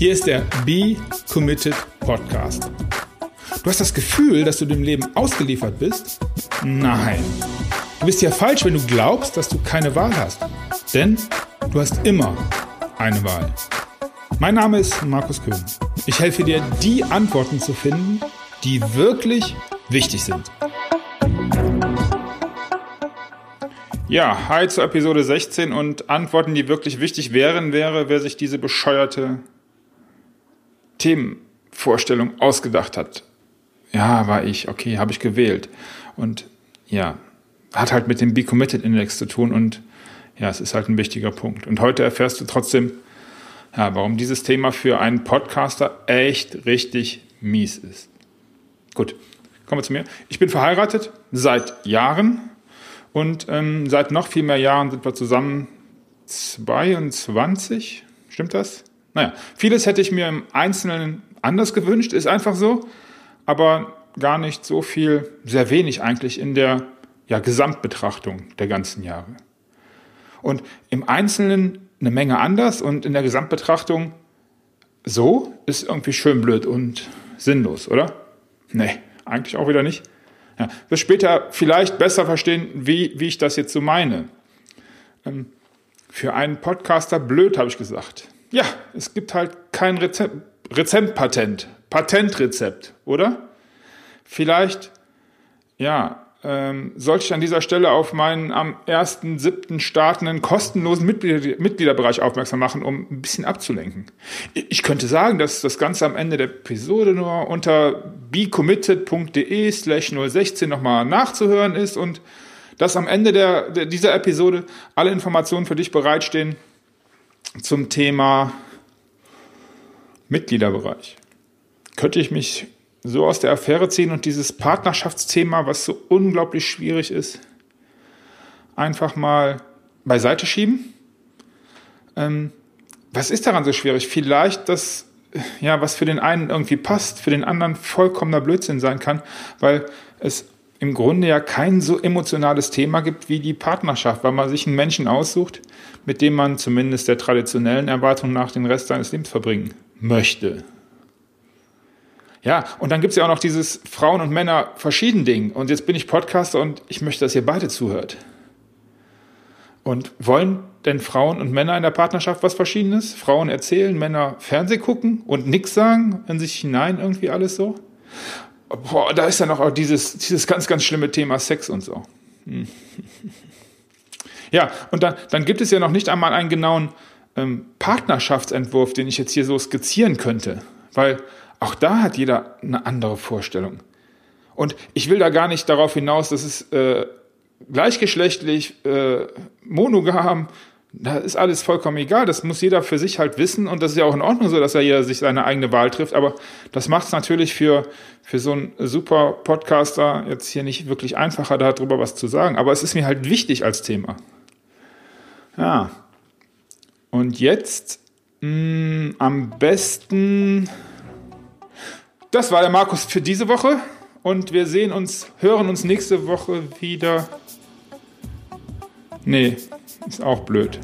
Hier ist der Be Committed Podcast. Du hast das Gefühl, dass du dem Leben ausgeliefert bist? Nein. Du bist ja falsch, wenn du glaubst, dass du keine Wahl hast. Denn du hast immer eine Wahl. Mein Name ist Markus Köhn. Ich helfe dir, die Antworten zu finden, die wirklich wichtig sind. Ja, hi zur Episode 16 und Antworten, die wirklich wichtig wären, wäre, wer sich diese bescheuerte Themenvorstellung ausgedacht hat. Ja, war ich, okay, habe ich gewählt. Und ja, hat halt mit dem Be Committed Index zu tun und ja, es ist halt ein wichtiger Punkt. Und heute erfährst du trotzdem, ja, warum dieses Thema für einen Podcaster echt richtig mies ist. Gut, kommen wir zu mir. Ich bin verheiratet seit Jahren und ähm, seit noch viel mehr Jahren sind wir zusammen 22. Stimmt das? Naja, vieles hätte ich mir im Einzelnen anders gewünscht, ist einfach so, aber gar nicht so viel, sehr wenig eigentlich in der ja, Gesamtbetrachtung der ganzen Jahre. Und im Einzelnen eine Menge anders und in der Gesamtbetrachtung so ist irgendwie schön blöd und sinnlos, oder? Nee, eigentlich auch wieder nicht. Ja, wirst später vielleicht besser verstehen, wie, wie ich das jetzt so meine. Ähm, für einen Podcaster blöd, habe ich gesagt. Ja, es gibt halt kein Rezept, Rezeptpatent, Patentrezept, oder? Vielleicht, ja, ähm, sollte ich an dieser Stelle auf meinen am 1.7. startenden kostenlosen Mitglieder Mitgliederbereich aufmerksam machen, um ein bisschen abzulenken. Ich könnte sagen, dass das Ganze am Ende der Episode nur unter becommitted.de slash 016 nochmal nachzuhören ist und dass am Ende der, der, dieser Episode alle Informationen für dich bereitstehen, zum Thema Mitgliederbereich. Könnte ich mich so aus der Affäre ziehen und dieses Partnerschaftsthema, was so unglaublich schwierig ist, einfach mal beiseite schieben? Ähm, was ist daran so schwierig? Vielleicht das, ja, was für den einen irgendwie passt, für den anderen vollkommener Blödsinn sein kann, weil es im Grunde ja kein so emotionales Thema gibt wie die Partnerschaft, weil man sich einen Menschen aussucht, mit dem man zumindest der traditionellen Erwartung nach den Rest seines Lebens verbringen möchte. Ja, und dann gibt es ja auch noch dieses Frauen und Männer verschieden Ding. Und jetzt bin ich Podcaster und ich möchte, dass ihr beide zuhört. Und wollen denn Frauen und Männer in der Partnerschaft was Verschiedenes? Frauen erzählen, Männer Fernseh gucken und nichts sagen in sich hinein irgendwie alles so? Boah, da ist ja noch dieses, dieses ganz, ganz schlimme Thema Sex und so. Hm. Ja, und dann, dann gibt es ja noch nicht einmal einen genauen ähm, Partnerschaftsentwurf, den ich jetzt hier so skizzieren könnte. Weil auch da hat jeder eine andere Vorstellung. Und ich will da gar nicht darauf hinaus, dass es äh, gleichgeschlechtlich, äh, monogam, da ist alles vollkommen egal. Das muss jeder für sich halt wissen und das ist ja auch in Ordnung so, dass er jeder sich seine eigene Wahl trifft. Aber das macht es natürlich für, für so einen super Podcaster jetzt hier nicht wirklich einfacher, darüber was zu sagen. Aber es ist mir halt wichtig als Thema. Ja. Und jetzt mh, mm, am besten. Das war der Markus für diese Woche und wir sehen uns, hören uns nächste Woche wieder. Nee, ist auch blöd.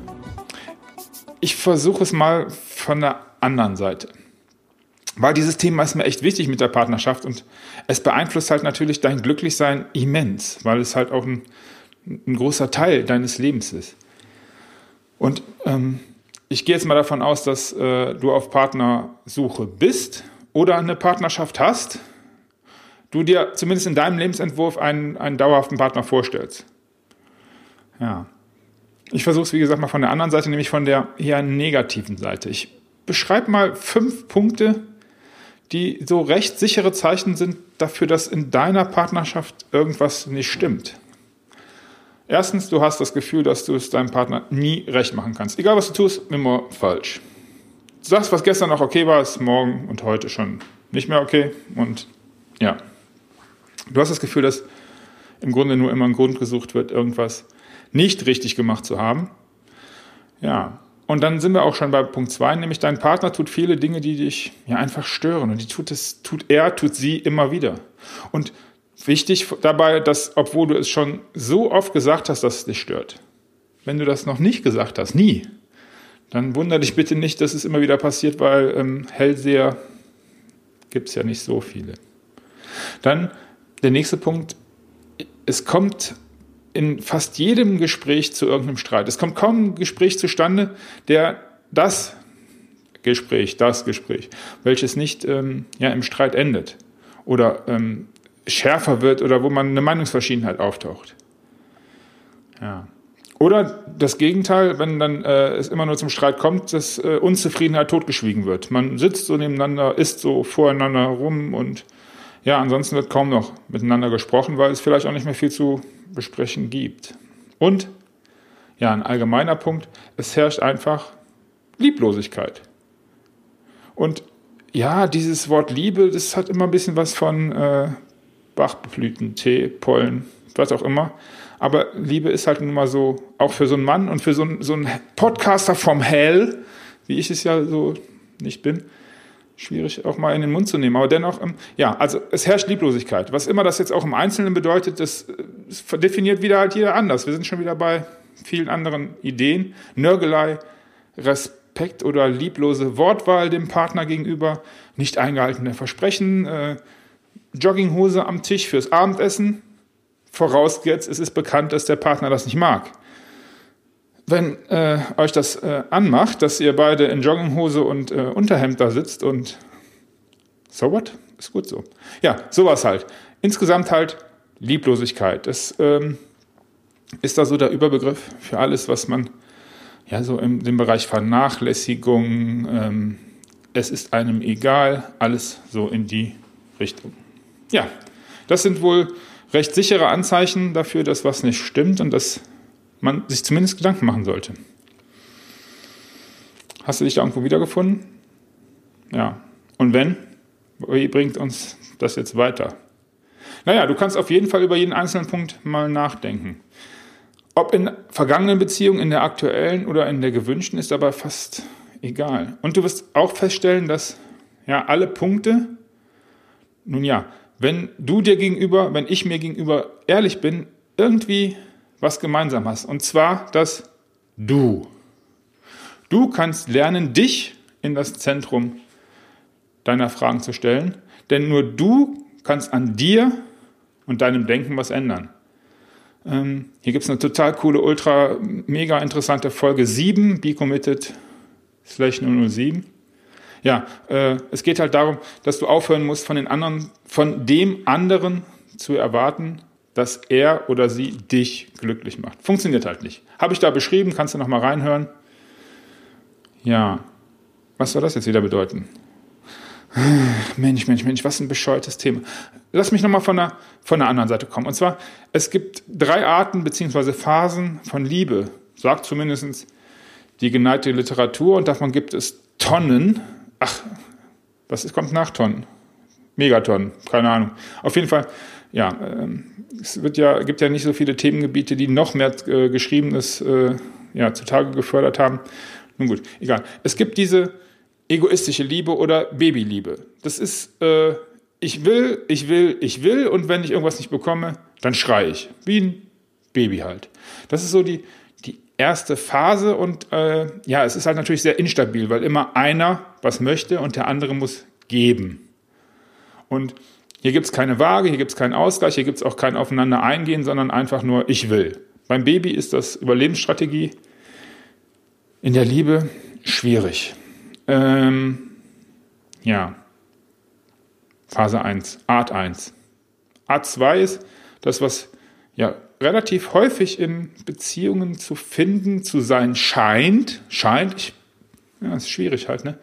Ich versuche es mal von der anderen Seite. Weil dieses Thema ist mir echt wichtig mit der Partnerschaft und es beeinflusst halt natürlich dein Glücklichsein immens, weil es halt auch ein, ein großer Teil deines Lebens ist. Und ähm, ich gehe jetzt mal davon aus, dass äh, du auf Partnersuche bist oder eine Partnerschaft hast, du dir zumindest in deinem Lebensentwurf einen, einen dauerhaften Partner vorstellst. Ja. Ich versuche es, wie gesagt, mal von der anderen Seite, nämlich von der eher negativen Seite. Ich beschreibe mal fünf Punkte, die so recht sichere Zeichen sind dafür, dass in deiner Partnerschaft irgendwas nicht stimmt. Erstens, du hast das Gefühl, dass du es deinem Partner nie recht machen kannst. Egal was du tust, immer falsch. Du sagst, was gestern noch okay war, ist morgen und heute schon nicht mehr okay. Und ja, du hast das Gefühl, dass im Grunde nur immer ein Grund gesucht wird, irgendwas nicht richtig gemacht zu haben. Ja, und dann sind wir auch schon bei Punkt 2, nämlich dein Partner tut viele Dinge, die dich ja einfach stören. Und die tut es, tut er, tut sie immer wieder. Und Wichtig dabei, dass, obwohl du es schon so oft gesagt hast, dass es dich stört, wenn du das noch nicht gesagt hast, nie, dann wundere dich bitte nicht, dass es immer wieder passiert, weil ähm, Hellseher gibt es ja nicht so viele. Dann der nächste Punkt, es kommt in fast jedem Gespräch zu irgendeinem Streit. Es kommt kaum ein Gespräch zustande, der das Gespräch, das Gespräch, welches nicht ähm, ja, im Streit endet oder ähm, schärfer wird oder wo man eine Meinungsverschiedenheit auftaucht. Ja. Oder das Gegenteil, wenn dann äh, es immer nur zum Streit kommt, dass äh, Unzufriedenheit totgeschwiegen wird. Man sitzt so nebeneinander, isst so voreinander rum und ja, ansonsten wird kaum noch miteinander gesprochen, weil es vielleicht auch nicht mehr viel zu besprechen gibt. Und ja, ein allgemeiner Punkt, es herrscht einfach Lieblosigkeit. Und ja, dieses Wort Liebe, das hat immer ein bisschen was von äh, Bachblüten, Tee, Pollen, was auch immer. Aber Liebe ist halt nun mal so, auch für so einen Mann und für so einen, so einen Podcaster vom Hell, wie ich es ja so nicht bin, schwierig auch mal in den Mund zu nehmen. Aber dennoch, ähm, ja, also es herrscht Lieblosigkeit. Was immer das jetzt auch im Einzelnen bedeutet, das, das äh, definiert wieder halt jeder anders. Wir sind schon wieder bei vielen anderen Ideen. Nörgelei, Respekt oder lieblose Wortwahl dem Partner gegenüber, nicht eingehaltene Versprechen, äh, Jogginghose am Tisch fürs Abendessen, vorausgesetzt, es ist bekannt, dass der Partner das nicht mag. Wenn äh, euch das äh, anmacht, dass ihr beide in Jogginghose und äh, Unterhemd da sitzt und so what? Ist gut so. Ja, sowas halt. Insgesamt halt Lieblosigkeit. Das ähm, ist da so der Überbegriff für alles, was man ja so im dem Bereich Vernachlässigung, ähm, es ist einem egal, alles so in die Richtung. Ja, das sind wohl recht sichere Anzeichen dafür, dass was nicht stimmt und dass man sich zumindest Gedanken machen sollte. Hast du dich da irgendwo wiedergefunden? Ja. Und wenn? Wie bringt uns das jetzt weiter? Naja, du kannst auf jeden Fall über jeden einzelnen Punkt mal nachdenken. Ob in vergangenen Beziehungen, in der aktuellen oder in der gewünschten, ist aber fast egal. Und du wirst auch feststellen, dass ja alle Punkte, nun ja, wenn du dir gegenüber, wenn ich mir gegenüber ehrlich bin, irgendwie was gemeinsam hast. Und zwar das Du. Du kannst lernen, dich in das Zentrum deiner Fragen zu stellen, denn nur du kannst an dir und deinem Denken was ändern. Ähm, hier gibt es eine total coole, ultra, mega interessante Folge 7, Be Committed slash 007 ja, äh, es geht halt darum, dass du aufhören musst, von den anderen, von dem anderen zu erwarten, dass er oder sie dich glücklich macht. Funktioniert halt nicht. Habe ich da beschrieben, kannst du nochmal reinhören. Ja, was soll das jetzt wieder bedeuten? Mensch, Mensch, Mensch, was ein bescheuertes Thema. Lass mich nochmal von der, von der anderen Seite kommen. Und zwar, es gibt drei Arten bzw. Phasen von Liebe, sagt zumindest die geneigte Literatur, und davon gibt es Tonnen ach, was ist, kommt nach Tonnen? Megatonnen, keine Ahnung. Auf jeden Fall, ja, äh, es wird ja, gibt ja nicht so viele Themengebiete, die noch mehr äh, Geschriebenes äh, ja, zutage gefördert haben. Nun gut, egal. Es gibt diese egoistische Liebe oder Babyliebe. Das ist, äh, ich will, ich will, ich will und wenn ich irgendwas nicht bekomme, dann schreie ich. Wie ein Baby halt. Das ist so die, erste Phase und äh, ja, es ist halt natürlich sehr instabil, weil immer einer was möchte und der andere muss geben. Und hier gibt es keine Waage, hier gibt es keinen Ausgleich, hier gibt es auch kein Aufeinander eingehen, sondern einfach nur ich will. Beim Baby ist das Überlebensstrategie, in der Liebe schwierig. Ähm, ja, Phase 1, Art 1. Art 2 ist das, was ja relativ häufig in Beziehungen zu finden, zu sein scheint, scheint, ich, ja, ist schwierig halt, ne?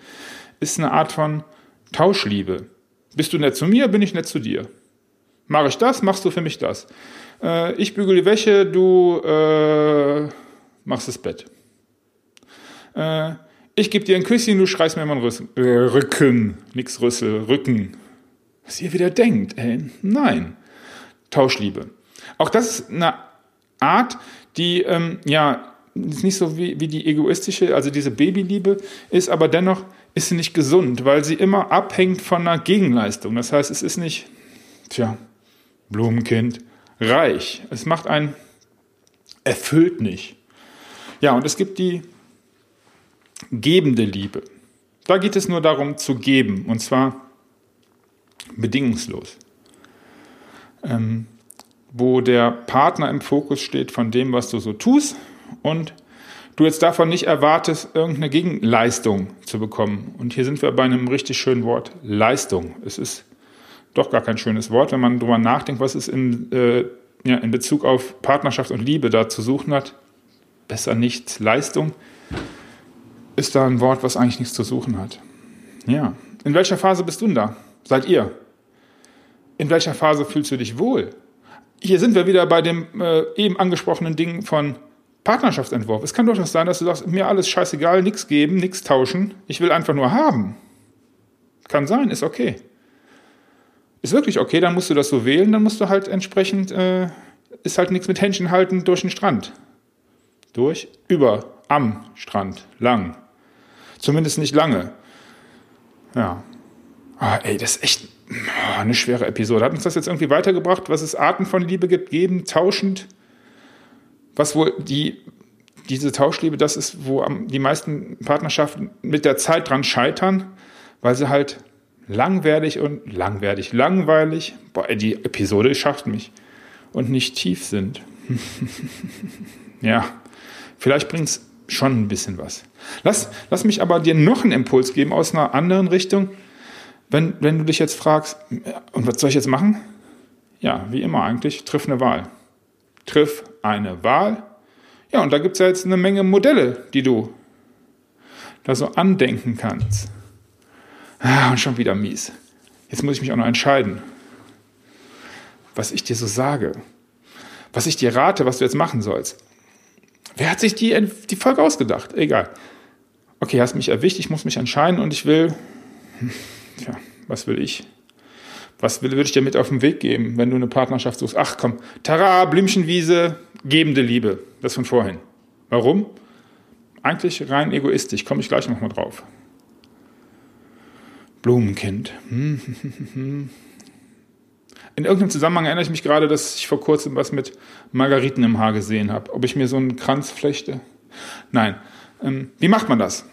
Ist eine Art von Tauschliebe. Bist du nett zu mir, bin ich nett zu dir. Mache ich das, machst du für mich das. Äh, ich bügele die Wäsche, du äh, machst das Bett. Äh, ich gebe dir ein Küsschen, du schreist mir mal Rüssel, äh, Rücken. Nix Rüssel, Rücken. Was ihr wieder denkt, ey. Nein. Tauschliebe. Auch das ist eine Art, die ähm, ja ist nicht so wie, wie die egoistische, also diese Babyliebe ist, aber dennoch ist sie nicht gesund, weil sie immer abhängt von einer Gegenleistung. Das heißt, es ist nicht, tja, Blumenkind, reich. Es macht einen erfüllt nicht. Ja, und es gibt die gebende Liebe. Da geht es nur darum zu geben und zwar bedingungslos. Ähm, wo der Partner im Fokus steht von dem, was du so tust und du jetzt davon nicht erwartest, irgendeine Gegenleistung zu bekommen. Und hier sind wir bei einem richtig schönen Wort, Leistung. Es ist doch gar kein schönes Wort, wenn man darüber nachdenkt, was es in, äh, ja, in Bezug auf Partnerschaft und Liebe da zu suchen hat. Besser nichts. Leistung ist da ein Wort, was eigentlich nichts zu suchen hat. Ja. In welcher Phase bist du denn da? Seid ihr? In welcher Phase fühlst du dich wohl? Hier sind wir wieder bei dem äh, eben angesprochenen Ding von Partnerschaftsentwurf. Es kann durchaus sein, dass du sagst, mir alles scheißegal, nichts geben, nichts tauschen. Ich will einfach nur haben. Kann sein, ist okay. Ist wirklich okay, dann musst du das so wählen, dann musst du halt entsprechend, äh, ist halt nichts mit Händchen halten durch den Strand. Durch, über, am Strand, lang. Zumindest nicht lange. Ja. Ah, ey, das ist echt oh, eine schwere Episode. Hat uns das jetzt irgendwie weitergebracht, was es Arten von Liebe gibt, geben, tauschend? Was wohl die, diese Tauschliebe, das ist, wo die meisten Partnerschaften mit der Zeit dran scheitern, weil sie halt langweilig und langweilig, langweilig, boah, die Episode schafft mich, und nicht tief sind. ja, vielleicht bringt es schon ein bisschen was. Lass, lass mich aber dir noch einen Impuls geben aus einer anderen Richtung. Wenn, wenn du dich jetzt fragst, und was soll ich jetzt machen? Ja, wie immer eigentlich, triff eine Wahl. Triff eine Wahl. Ja, und da gibt es ja jetzt eine Menge Modelle, die du da so andenken kannst. Ah, und schon wieder mies. Jetzt muss ich mich auch noch entscheiden, was ich dir so sage, was ich dir rate, was du jetzt machen sollst. Wer hat sich die, die Folge ausgedacht? Egal. Okay, hast mich erwischt, ich muss mich entscheiden und ich will. Tja, was will ich? Was würde ich dir mit auf den Weg geben, wenn du eine Partnerschaft suchst? Ach komm, Tara, Blümchenwiese, gebende Liebe. Das von vorhin. Warum? Eigentlich rein egoistisch, komme ich gleich nochmal drauf. Blumenkind. In irgendeinem Zusammenhang erinnere ich mich gerade, dass ich vor kurzem was mit Margariten im Haar gesehen habe. Ob ich mir so einen Kranz flechte? Nein. Ähm, wie macht man das?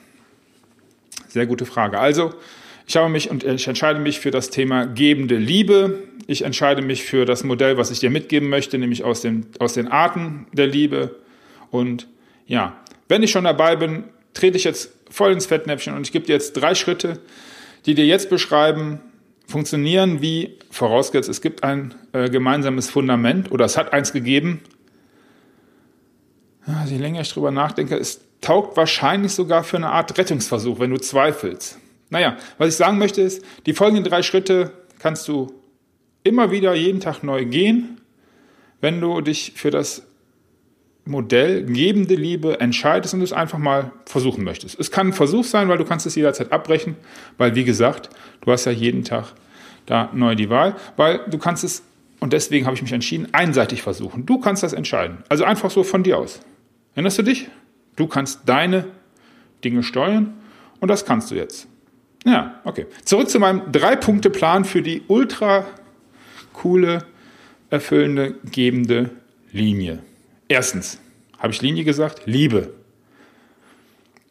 Sehr gute Frage. Also, ich habe mich und ich entscheide mich für das Thema gebende Liebe. Ich entscheide mich für das Modell, was ich dir mitgeben möchte, nämlich aus den, aus den Arten der Liebe. Und ja, wenn ich schon dabei bin, trete ich jetzt voll ins Fettnäpfchen und ich gebe dir jetzt drei Schritte, die dir jetzt beschreiben, funktionieren wie vorausgesetzt, es gibt ein äh, gemeinsames Fundament oder es hat eins gegeben. Ja, je länger ich drüber nachdenke, es taugt wahrscheinlich sogar für eine Art Rettungsversuch, wenn du zweifelst. Naja, was ich sagen möchte ist, die folgenden drei Schritte kannst du immer wieder jeden Tag neu gehen, wenn du dich für das Modell gebende Liebe entscheidest und es einfach mal versuchen möchtest. Es kann ein Versuch sein, weil du kannst es jederzeit abbrechen, weil wie gesagt, du hast ja jeden Tag da neu die Wahl, weil du kannst es, und deswegen habe ich mich entschieden, einseitig versuchen. Du kannst das entscheiden. Also einfach so von dir aus. Erinnerst du dich? Du kannst deine Dinge steuern und das kannst du jetzt. Ja, okay. Zurück zu meinem Drei-Punkte-Plan für die ultra coole, erfüllende, gebende Linie. Erstens, habe ich Linie gesagt? Liebe.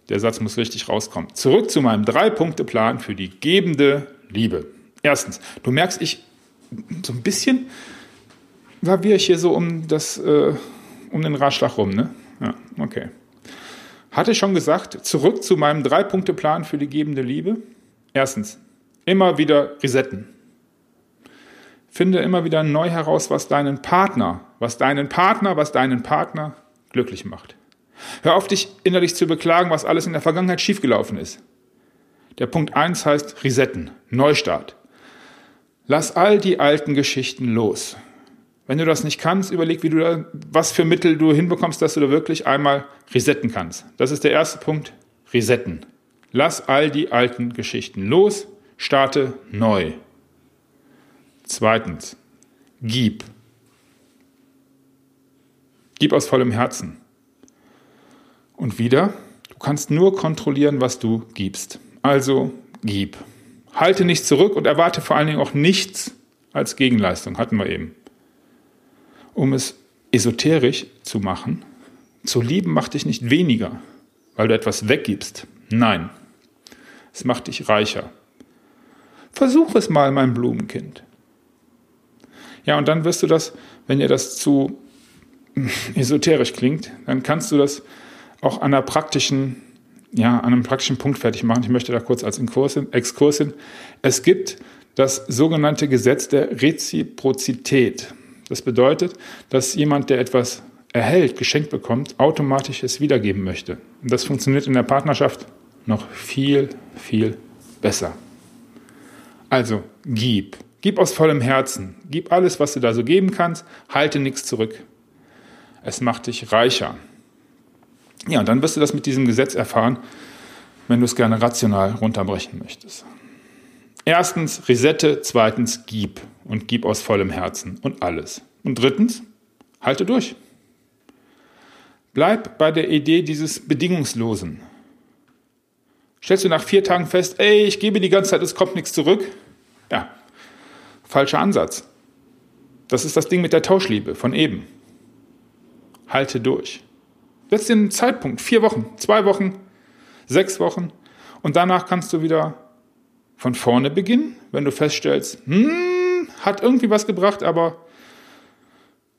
Der Satz muss richtig rauskommen. Zurück zu meinem Drei-Punkte-Plan für die gebende Liebe. Erstens, du merkst, ich so ein bisschen laviere ich hier so um, das, äh, um den Ratschlag rum. Ne? Ja, okay. Hatte ich schon gesagt, zurück zu meinem Drei-Punkte-Plan für die gebende Liebe. Erstens, immer wieder resetten. Finde immer wieder neu heraus, was deinen Partner, was deinen Partner, was deinen Partner glücklich macht. Hör auf, dich innerlich zu beklagen, was alles in der Vergangenheit schiefgelaufen ist. Der Punkt 1 heißt Resetten, Neustart. Lass all die alten Geschichten los. Wenn du das nicht kannst, überleg, wie du da, was für Mittel du hinbekommst, dass du da wirklich einmal resetten kannst. Das ist der erste Punkt, resetten. Lass all die alten Geschichten los, starte neu. Zweitens, gib. Gib aus vollem Herzen. Und wieder, du kannst nur kontrollieren, was du gibst. Also gib. Halte nichts zurück und erwarte vor allen Dingen auch nichts als Gegenleistung, hatten wir eben. Um es esoterisch zu machen, zu lieben macht dich nicht weniger, weil du etwas weggibst. Nein, es macht dich reicher. Versuch es mal, mein Blumenkind. Ja, und dann wirst du das, wenn dir das zu esoterisch klingt, dann kannst du das auch an einer praktischen, ja, an einem praktischen Punkt fertig machen. Ich möchte da kurz als Exkurs hin. Es gibt das sogenannte Gesetz der Reziprozität. Das bedeutet, dass jemand, der etwas erhält, geschenkt bekommt, automatisch es wiedergeben möchte. Und das funktioniert in der Partnerschaft noch viel, viel besser. Also gib. Gib aus vollem Herzen. Gib alles, was du da so geben kannst. Halte nichts zurück. Es macht dich reicher. Ja, und dann wirst du das mit diesem Gesetz erfahren, wenn du es gerne rational runterbrechen möchtest. Erstens, resette. Zweitens, gib. Und gib aus vollem Herzen. Und alles. Und drittens, halte durch. Bleib bei der Idee dieses Bedingungslosen. Stellst du nach vier Tagen fest, ey, ich gebe die ganze Zeit, es kommt nichts zurück? Ja, falscher Ansatz. Das ist das Ding mit der Tauschliebe von eben. Halte durch. Setz dir einen Zeitpunkt, vier Wochen, zwei Wochen, sechs Wochen und danach kannst du wieder von vorne beginnen, wenn du feststellst, hm, hat irgendwie was gebracht, aber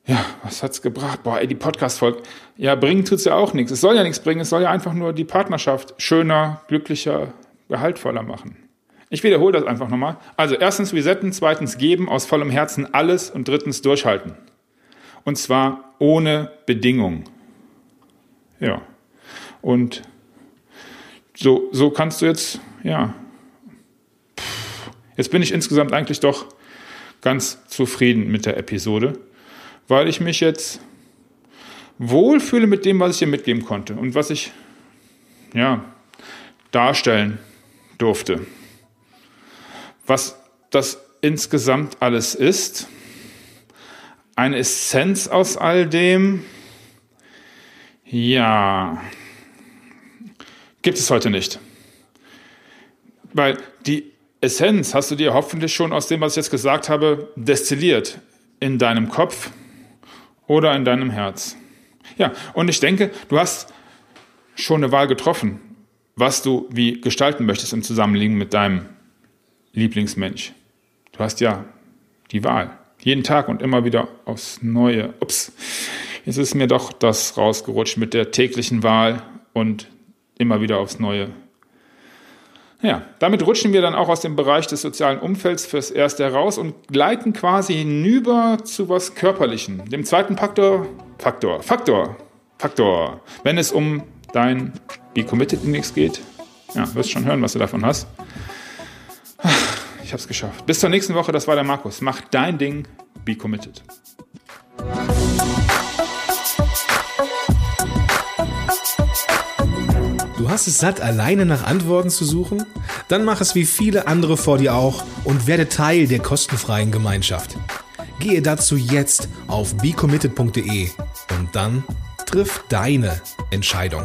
ja, was hat's gebracht? Boah, ey, die Podcast-Folge. Ja, bringen tut's ja auch nichts. Es soll ja nichts bringen, es soll ja einfach nur die Partnerschaft schöner, glücklicher, gehaltvoller machen. Ich wiederhole das einfach nochmal. Also erstens resetten, zweitens geben aus vollem Herzen alles und drittens durchhalten. Und zwar ohne Bedingung. Ja. Und so, so kannst du jetzt, ja. Jetzt bin ich insgesamt eigentlich doch ganz zufrieden mit der Episode weil ich mich jetzt wohlfühle mit dem, was ich dir mitgeben konnte und was ich ja, darstellen durfte. Was das insgesamt alles ist, eine Essenz aus all dem, ja, gibt es heute nicht. Weil die Essenz hast du dir hoffentlich schon aus dem, was ich jetzt gesagt habe, destilliert in deinem Kopf oder in deinem Herz. Ja, und ich denke, du hast schon eine Wahl getroffen, was du wie gestalten möchtest im Zusammenleben mit deinem Lieblingsmensch. Du hast ja die Wahl. Jeden Tag und immer wieder aufs Neue. Ups, jetzt ist mir doch das rausgerutscht mit der täglichen Wahl und immer wieder aufs Neue. Ja, damit rutschen wir dann auch aus dem Bereich des sozialen Umfelds fürs Erste heraus und gleiten quasi hinüber zu was Körperlichen, dem zweiten Faktor, Faktor, Faktor, Faktor. Wenn es um dein Be Committed Index geht, ja, wirst schon hören, was du davon hast. Ich habe es geschafft. Bis zur nächsten Woche, das war der Markus. Mach dein Ding, Be Committed. Hast es satt, alleine nach Antworten zu suchen? Dann mach es wie viele andere vor dir auch und werde Teil der kostenfreien Gemeinschaft. Gehe dazu jetzt auf becommitted.de und dann triff deine Entscheidung.